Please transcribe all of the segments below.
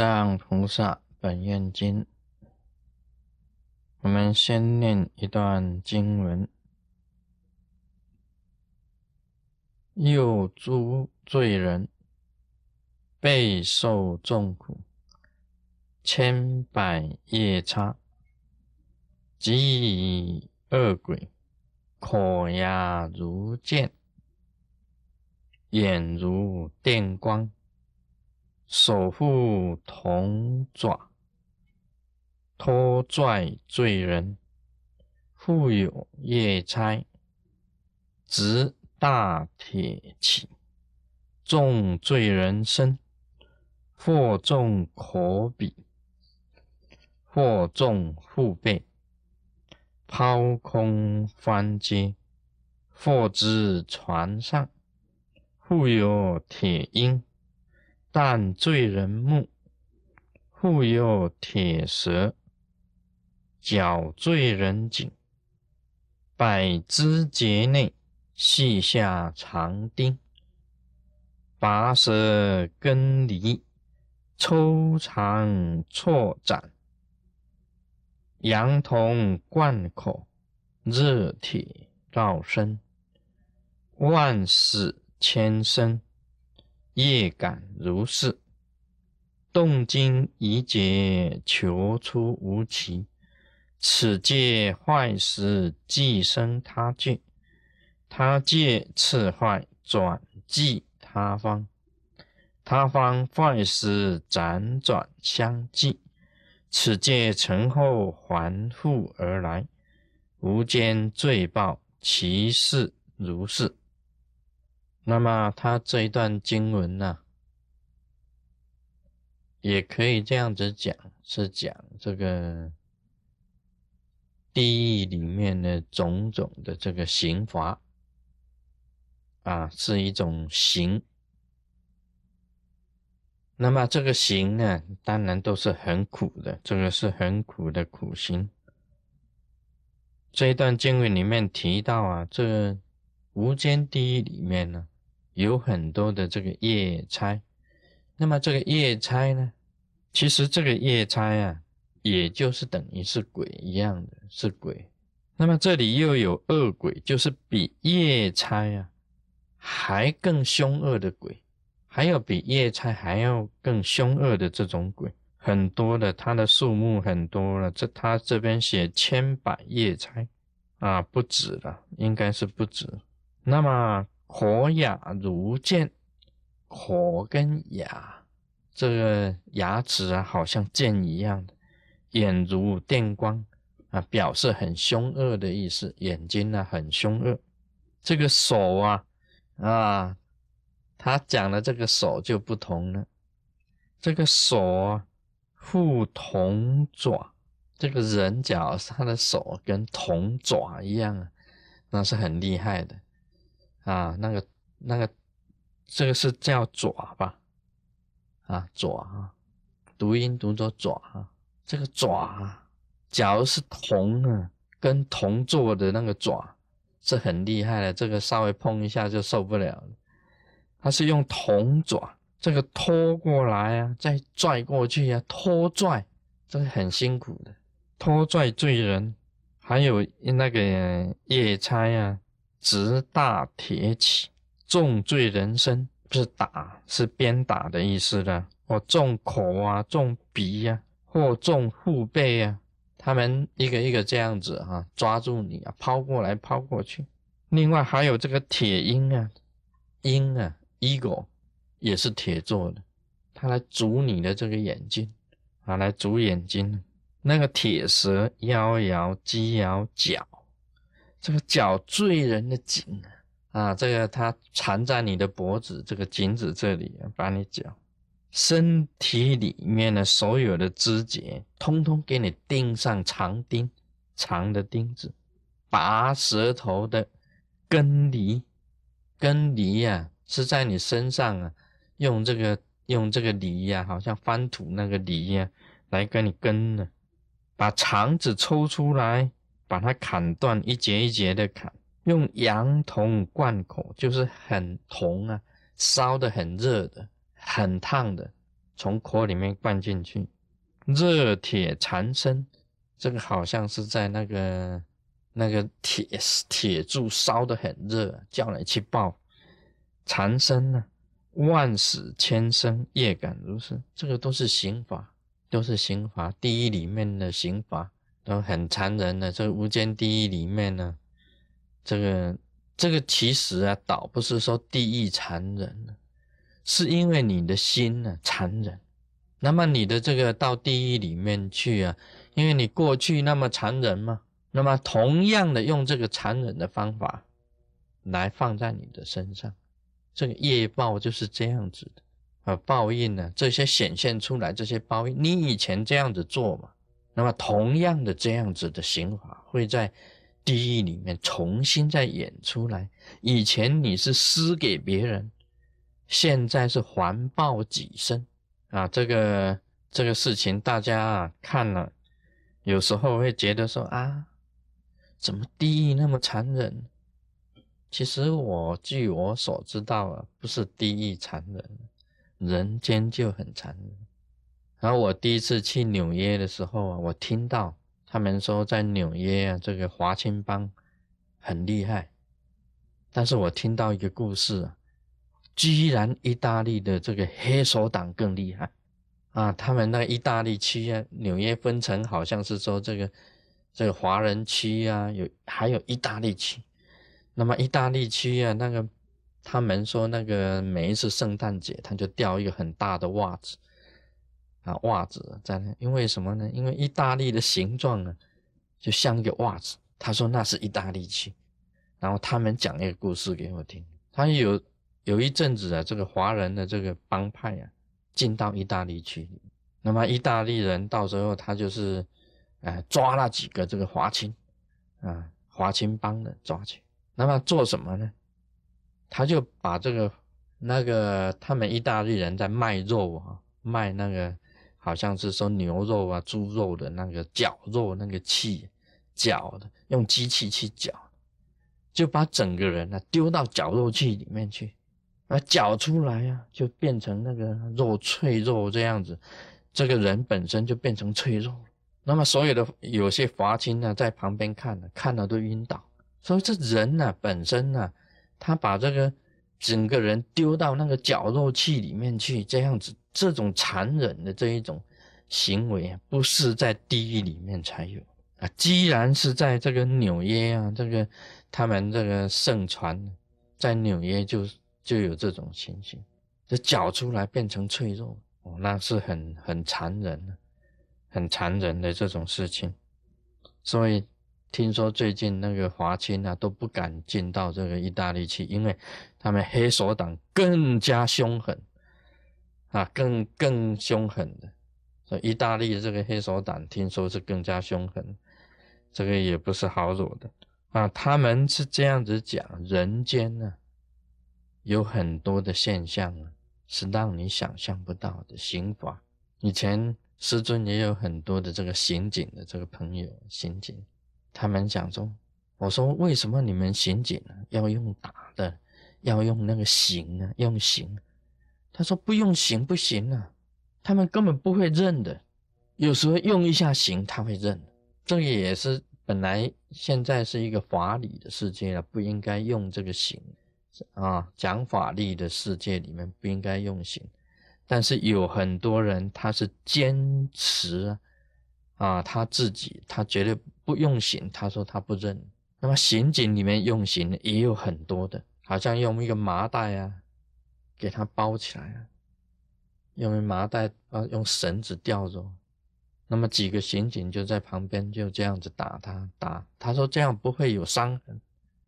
藏菩萨本愿经，我们先念一段经文：又诸罪人备受众苦，千百夜叉，及恶鬼，口牙如剑，眼如电光。手护铜爪，拖拽罪人；复有夜差，执大铁器，重罪人身，或重口笔，或重腹背，抛空翻阶，或之船上，复有铁鹰。但罪人目，复有铁蛇；绞罪人颈，百肢节内系下长钉，拔舌根离，抽肠错斩，羊铜贯口，热铁绕身，万死千生。业感如是，动经一劫求出无期。此界坏时，即生他界；他界次坏，转即他方；他方坏时，辗转相继。此界成后，还复而来，无间罪报，其事如是。那么，他这一段经文呢，也可以这样子讲，是讲这个地狱里面的种种的这个刑罚啊，是一种刑。那么这个刑呢，当然都是很苦的，这个是很苦的苦刑。这一段经文里面提到啊，这无间地狱里面呢。有很多的这个夜差，那么这个夜差呢，其实这个夜差啊，也就是等于是鬼一样的，是鬼。那么这里又有恶鬼，就是比夜差啊还更凶恶的鬼，还有比夜差还要更凶恶的这种鬼，很多的，它的数目很多了。这他这边写千百夜差啊，不止了，应该是不止。那么。火牙如剑，火跟牙这个牙齿啊，好像剑一样的，眼如电光啊，表示很凶恶的意思。眼睛呢很凶恶。这个手啊啊，他讲的这个手就不同了。这个手啊，护铜爪，这个人脚他的手跟铜爪一样啊，那是很厉害的。啊，那个那个，这个是叫爪吧？啊，爪啊，读音读作爪啊。这个爪，啊假如是铜啊，跟铜做的那个爪，是很厉害的。这个稍微碰一下就受不了了。它是用铜爪，这个拖过来啊，再拽过去啊，拖拽，这个很辛苦的。拖拽罪人，还有那个夜叉啊。直大铁起，重罪人身，不是打，是鞭打的意思的。或重口啊，重鼻呀，或重腹背啊，他们一个一个这样子哈，抓住你啊，抛过来，抛过去。另外还有这个铁鹰啊，鹰啊，eagle 也是铁做的，它来啄你的这个眼睛啊，来啄眼睛。那个铁蛇摇摇鸡摇脚。这个绞罪人的颈啊，这个它缠在你的脖子这个颈子这里，把你脚，身体里面的所有的肢节，通通给你钉上长钉，长的钉子，拔舌头的根离，根离呀，是在你身上啊，用这个用这个梨呀，好像翻土那个梨呀，来跟你根呢，把肠子抽出来。把它砍断，一节一节的砍，用羊铜灌口，就是很铜啊，烧的很热的，很烫的，从口里面灌进去，热铁缠身，这个好像是在那个那个铁铁柱烧的很热，叫你去抱，缠身呢，万死千生，业感如是，这个都是刑法，都是刑法。地狱里面的刑法都很残忍的，这个无间地狱里面呢，这个这个其实啊，倒不是说地狱残忍是因为你的心呢残忍，那么你的这个到地狱里面去啊，因为你过去那么残忍嘛，那么同样的用这个残忍的方法来放在你的身上，这个业报就是这样子的。啊，报应呢这些显现出来这些报应，你以前这样子做嘛，那么同样的这样子的刑法会在地狱里面重新再演出来，以前你是施给别人。现在是环抱己身啊，这个这个事情大家啊看了，有时候会觉得说啊，怎么地狱那么残忍？其实我据我所知道啊，不是地狱残忍，人间就很残忍。然后我第一次去纽约的时候啊，我听到他们说在纽约啊，这个华青帮很厉害，但是我听到一个故事啊。居然意大利的这个黑手党更厉害啊！他们那意大利区啊，纽约分成好像是说这个这个华人区啊，有还有意大利区。那么意大利区啊，那个他们说那个每一次圣诞节，他就掉一个很大的袜子啊，袜子在那，因为什么呢？因为意大利的形状呢，就像一个袜子。他说那是意大利区，然后他们讲一个故事给我听，他有。有一阵子啊，这个华人的这个帮派啊，进到意大利去，那么意大利人到时候他就是，哎，抓了几个这个华清，啊，华清帮的抓去，那么做什么呢？他就把这个那个他们意大利人在卖肉啊，卖那个好像是说牛肉啊、猪肉的那个绞肉那个器，绞的用机器去绞，就把整个人呢丢到绞肉器里面去。啊，绞出来呀，就变成那个肉脆肉这样子，这个人本身就变成脆肉。那么所有的有些华清呢，在旁边看了，看了都晕倒。所以这人呢，本身呢，他把这个整个人丢到那个绞肉器里面去，这样子，这种残忍的这一种行为啊，不是在地狱里面才有啊。既然是在这个纽约啊，这个他们这个盛传，在纽约就。就有这种情形，这绞出来变成脆肉哦，那是很很残忍的，很残忍的这种事情。所以听说最近那个华清啊都不敢进到这个意大利去，因为他们黑手党更加凶狠啊，更更凶狠的。所以意大利这个黑手党听说是更加凶狠，这个也不是好惹的啊。他们是这样子讲，人间呢。有很多的现象啊，是让你想象不到的刑法。以前师尊也有很多的这个刑警的这个朋友，刑警，他们讲说，我说为什么你们刑警呢要用打的，要用那个刑呢？用刑？他说不用刑不行啊，他们根本不会认的。有时候用一下刑他会认，这个也是本来现在是一个法理的世界了，不应该用这个刑。啊，讲法律的世界里面不应该用刑，但是有很多人他是坚持啊，他自己他绝对不用刑，他说他不认。那么刑警里面用刑也有很多的，好像用一个麻袋啊，给他包起来啊，用麻袋啊，用绳子吊着。那么几个刑警就在旁边就这样子打他，打他说这样不会有伤痕。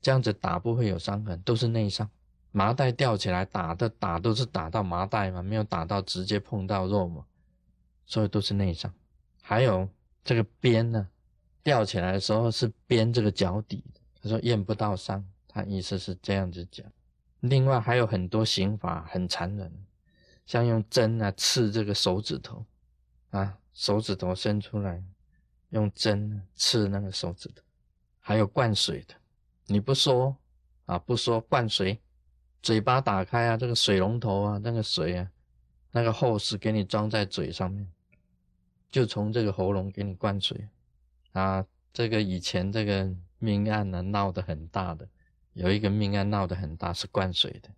这样子打不会有伤痕，都是内伤。麻袋吊起来打的打都是打到麻袋嘛，没有打到直接碰到肉嘛，所以都是内伤。还有这个鞭呢，吊起来的时候是鞭这个脚底，他说验不到伤，他意思是这样子讲。另外还有很多刑法很残忍，像用针啊刺这个手指头啊，手指头伸出来，用针刺那个手指头，还有灌水的。你不说啊，不说灌水，嘴巴打开啊，这个水龙头啊，那个水啊，那个后是给你装在嘴上面，就从这个喉咙给你灌水啊。这个以前这个命案呢闹得很大的，有一个命案闹得很大是灌水的，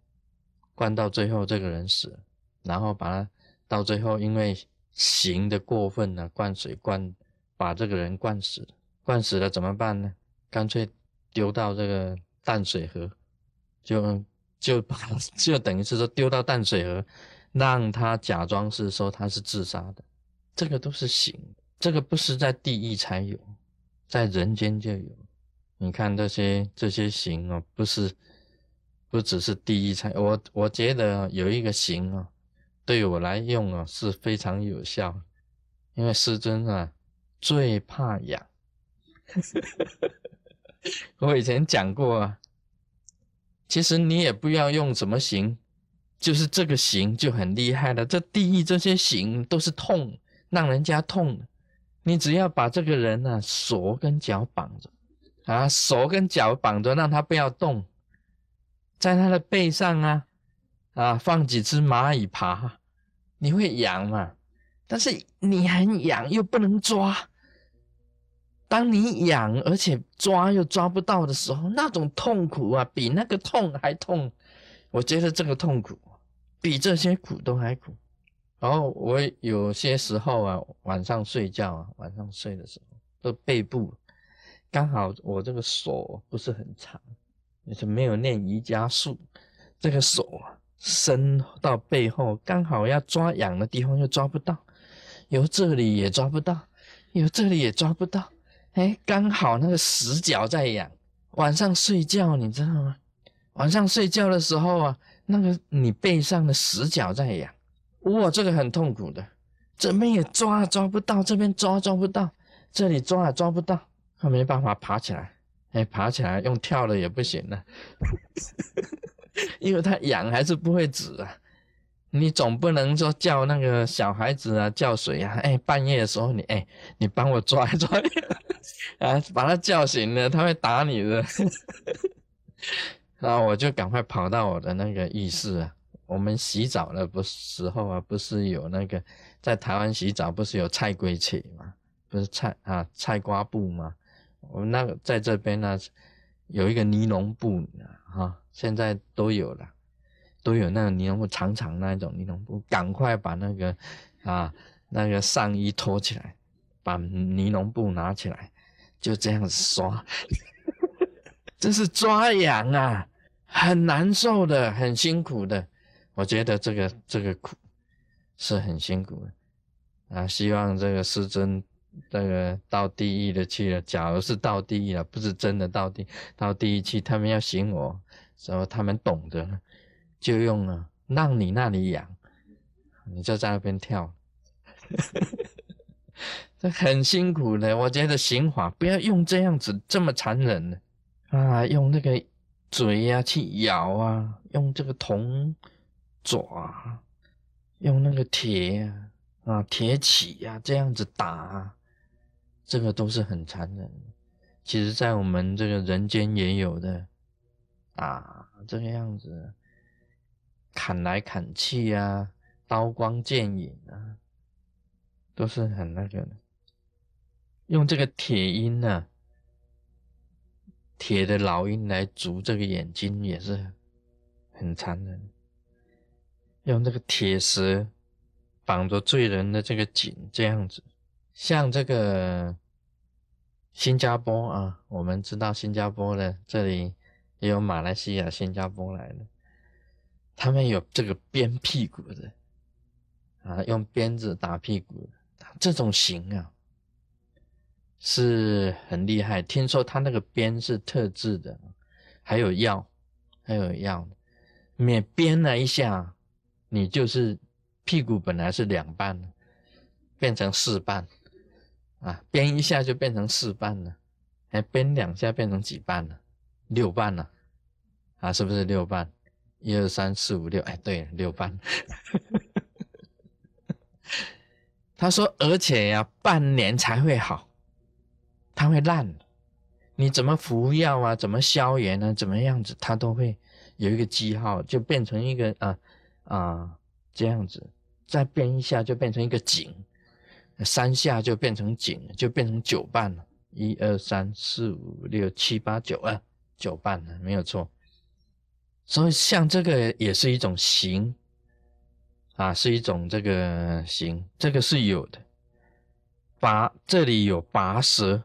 灌到最后这个人死了，然后把他到最后因为刑的过分呢，灌水灌把这个人灌死，灌死了怎么办呢？干脆丢到这个淡水河，就就把 就等于是说丢到淡水河，让他假装是说他是自杀的，这个都是刑，这个不是在地狱才有。在人间就有，你看这些这些刑哦，不是不只是第一才，我我觉得有一个刑哦，对我来用啊是非常有效，因为师尊啊最怕痒，我以前讲过啊，其实你也不要用什么刑，就是这个刑就很厉害了，这地狱这些刑都是痛，让人家痛。你只要把这个人呢手跟脚绑着，啊，手跟脚绑着，让他不要动，在他的背上啊，啊，放几只蚂蚁爬，你会痒嘛？但是你很痒又不能抓，当你痒而且抓又抓不到的时候，那种痛苦啊，比那个痛还痛。我觉得这个痛苦比这些苦都还苦。然后我有些时候啊，晚上睡觉啊，晚上睡的时候，这背部刚好我这个手不是很长，也是没有练瑜伽术，这个手啊伸到背后，刚好要抓痒的地方又抓不到，有这里也抓不到，有这里也抓不到，哎，刚好那个死角在痒。晚上睡觉你知道吗？晚上睡觉的时候啊，那个你背上的死角在痒。哇，这个很痛苦的，这边也抓抓不到，这边抓抓不到，这里抓也抓不到，他没办法爬起来，哎，爬起来用跳的也不行了，因为他痒还是不会止啊。你总不能说叫那个小孩子啊叫水啊，哎，半夜的时候你哎，你帮我抓一抓，啊，把他叫醒了，他会打你的。然后我就赶快跑到我的那个浴室啊。我们洗澡的不时候啊，不是有那个在台湾洗澡不是有菜龟切吗？不是菜啊菜瓜布吗？我们那个在这边呢有一个尼龙布啊，现在都有了，都有那个尼龙布长长那一种尼龙布，赶快把那个啊那个上衣脱起来，把尼龙布拿起来，就这样子刷，这是抓痒啊，很难受的，很辛苦的。我觉得这个这个苦是很辛苦的啊！希望这个师尊这个到地狱的去了。假如是到地狱了，不是真的到地到地狱去，他们要刑我，然后他们懂得，就用了让你那里痒，你就在那边跳 这很辛苦的。我觉得刑法不要用这样子这么残忍的啊！用那个嘴呀去咬啊，用这个铜。爪，用那个铁啊，铁起呀，这样子打，这个都是很残忍。其实，在我们这个人间也有的啊，这个样子砍来砍去啊，刀光剑影啊，都是很那个的。用这个铁鹰呢，铁的老鹰来逐这个眼睛，也是很残忍。用这个铁石绑着罪人的这个颈，这样子，像这个新加坡啊，我们知道新加坡的这里也有马来西亚、新加坡来的，他们有这个鞭屁股的啊，用鞭子打屁股，这种刑啊是很厉害。听说他那个鞭是特制的，还有药，还有药，每鞭了一下。你就是屁股本来是两半变成四半，啊，编一下就变成四半了，哎，编两下变成几半了？六半了，啊，是不是六半？一二三四五六，哎，对，六半。他说，而且呀，半年才会好，它会烂。你怎么服药啊？怎么消炎呢？怎么样子，它都会有一个记号，就变成一个啊。啊，这样子再变一下就变成一个井，三下就变成井，就变成九瓣了。一二三四五六七八九啊，九瓣了，没有错。所以像这个也是一种形啊，是一种这个形，这个是有的。拔这里有拔舌，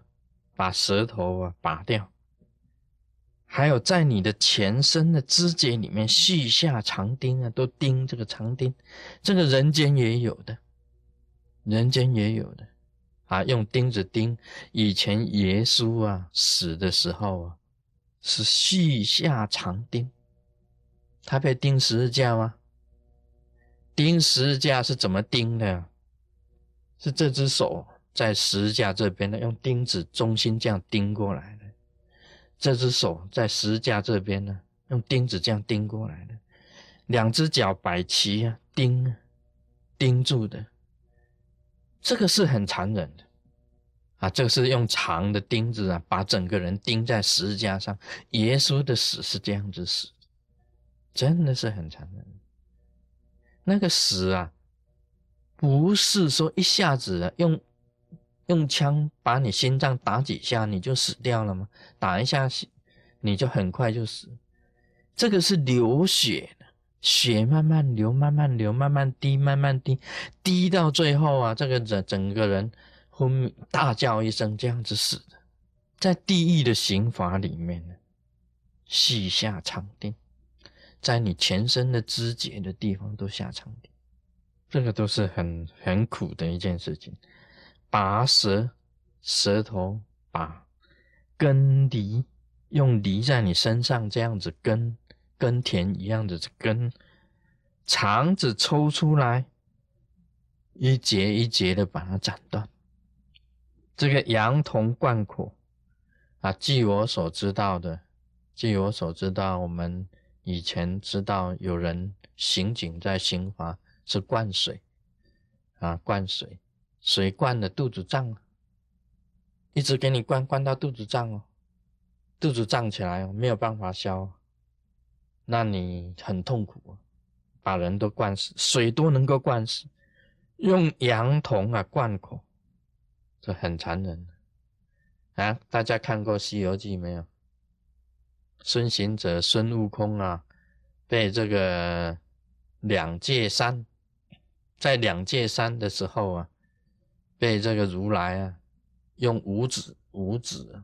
把舌头啊拔掉。还有在你的前身的肢节里面续下长钉啊，都钉这个长钉，这个人间也有的，人间也有的啊，用钉子钉。以前耶稣啊死的时候啊，是续下长钉，他被钉十字架吗？钉十字架是怎么钉的？是这只手在十字架这边的，用钉子中心这样钉过来的。这只手在十字架这边呢，用钉子这样钉过来的，两只脚摆齐啊，钉钉住的，这个是很残忍的啊！这个是用长的钉子啊，把整个人钉在十字架上。耶稣的死是这样子死，真的是很残忍。那个死啊，不是说一下子用。用枪把你心脏打几下，你就死掉了吗？打一下，你就很快就死。这个是流血，血慢慢流，慢慢流，慢慢滴，慢慢滴，滴到最后啊，这个整整个人昏迷，大叫一声，这样子死的。在地狱的刑罚里面呢，细下长钉，在你全身的肢节的地方都下长钉，这个都是很很苦的一件事情。拔舌，舌头把根犁，用犁在你身上这样子根耕田一样的根，肠子抽出来，一节一节的把它斩断。这个羊铜灌苦啊，据我所知道的，据我所知道，我们以前知道有人刑警在刑罚是灌水啊，灌水。水灌的肚子胀，一直给你灌，灌到肚子胀哦，肚子胀起来哦，没有办法消，那你很痛苦啊，把人都灌死，水都能够灌死，用羊铜啊灌口，这很残忍啊！大家看过《西游记》没有？孙行者、孙悟空啊，被这个两界山，在两界山的时候啊。被这个如来啊，用五指五指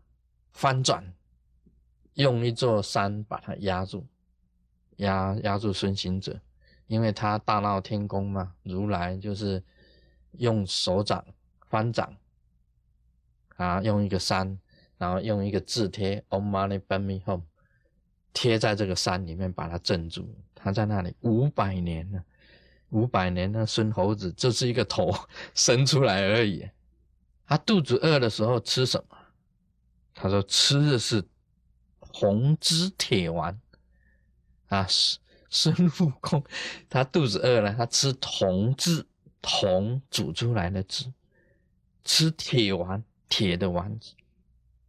翻转，用一座山把它压住，压压住孙行者，因为他大闹天宫嘛。如来就是用手掌翻掌啊，用一个山，然后用一个字贴 “Om Mani Padme Hum” 贴在这个山里面，把它镇住。他在那里五百年了。五百年的孙猴子就是一个头 伸出来而已。他肚子饿的时候吃什么？他说吃的是红汁铁丸。啊，孙孙悟空他肚子饿了，他吃铜汁，铜煮出来的汁，吃铁丸，铁的丸子，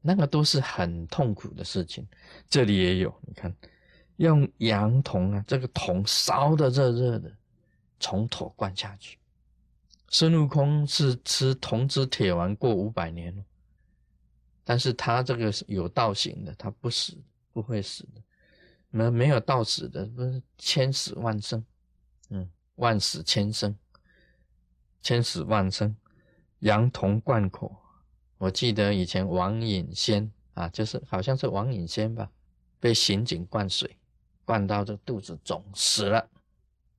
那个都是很痛苦的事情。这里也有，你看，用羊铜啊，这个铜烧的热热的。从头灌下去。孙悟空是吃铜枝铁丸过五百年了，但是他这个是有道行的，他不死，不会死的。没没有到死的，不是千死万生，嗯，万死千生，千死万生。羊铜灌口，我记得以前王隐仙啊，就是好像是王隐仙吧，被刑警灌水，灌到这肚子肿死了。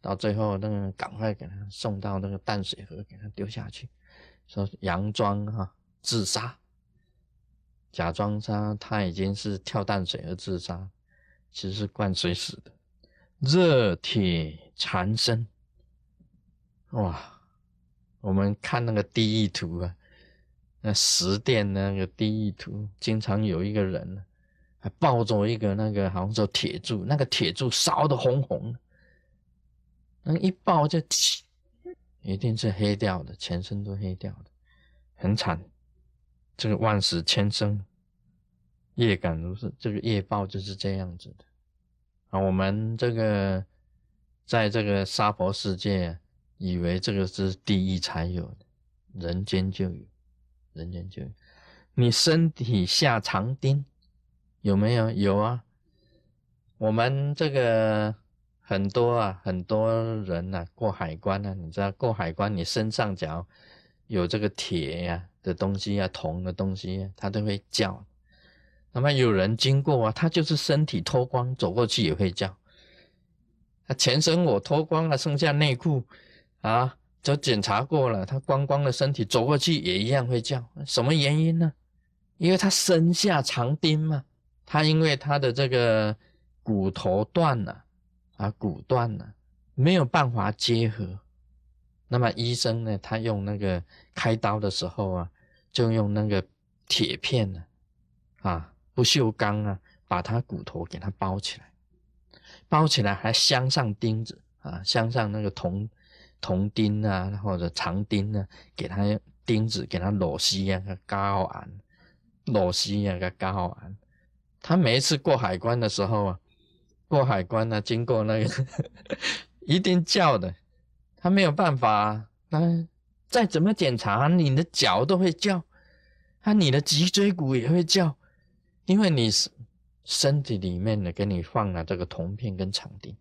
到最后，那个赶快给他送到那个淡水河，给他丢下去，说佯装哈自杀，假装他他已经是跳淡水而自杀，其实是灌水死的。热铁缠身，哇！我们看那个地狱图啊，那十殿那个地狱图，经常有一个人还抱着一个那个好像叫铁柱，那个铁柱烧得红红。那一抱就，一定是黑掉的，全身都黑掉的，很惨。这个万死千生，业感如是，这个业报就是这样子的。啊，我们这个在这个娑婆世界，以为这个是地狱才有的，人间就有，人间就有。你身体下长钉有没有？有啊。我们这个很多啊，很多人呐，过海关呢，你知道过海关，你身上只要有这个铁呀的东西啊，铜的东西，他都会叫。那么有人经过啊，他就是身体脱光走过去也会叫。他全身我脱光了，剩下内裤啊，都检查过了，他光光的身体走过去也一样会叫。什么原因呢？因为他身下长钉嘛，他因为他的这个骨头断了啊，骨断了，没有办法结合。那么医生呢，他用那个开刀的时候啊，就用那个铁片呢，啊。不锈钢啊，把它骨头给它包起来，包起来还镶上钉子啊，镶上那个铜铜钉啊，或者长钉啊，给它钉子给它螺丝啊，个高安，螺丝啊个高安。他每一次过海关的时候啊，过海关呢，经过那个一定叫的，他没有办法，那再怎么检查，你的脚都会叫，啊，你的脊椎骨也会叫。因为你是身体里面呢，给你放了这个铜片跟长钉，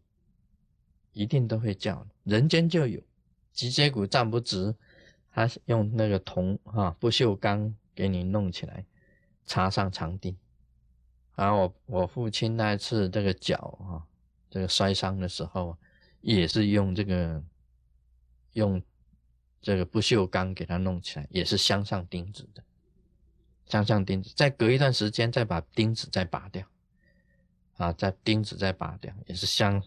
一定都会叫。人间就有脊椎骨站不直，他用那个铜哈不锈钢给你弄起来，插上长钉。然后我我父亲那一次这个脚哈这个摔伤的时候，也是用这个用这个不锈钢给他弄起来，也是镶上钉子的。镶上钉子，再隔一段时间再把钉子再拔掉，啊，再钉子再拔掉，也是镶。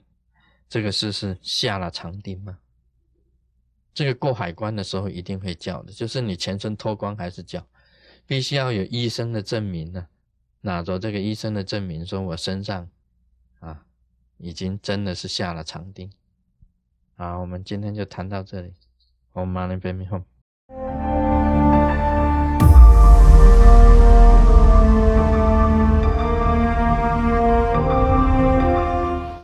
这个是是下了长钉吗？这个过海关的时候一定会叫的，就是你全身脱光还是叫，必须要有医生的证明呢，拿着这个医生的证明，说我身上啊已经真的是下了长钉。好，我们今天就谈到这里，我们马上边面后。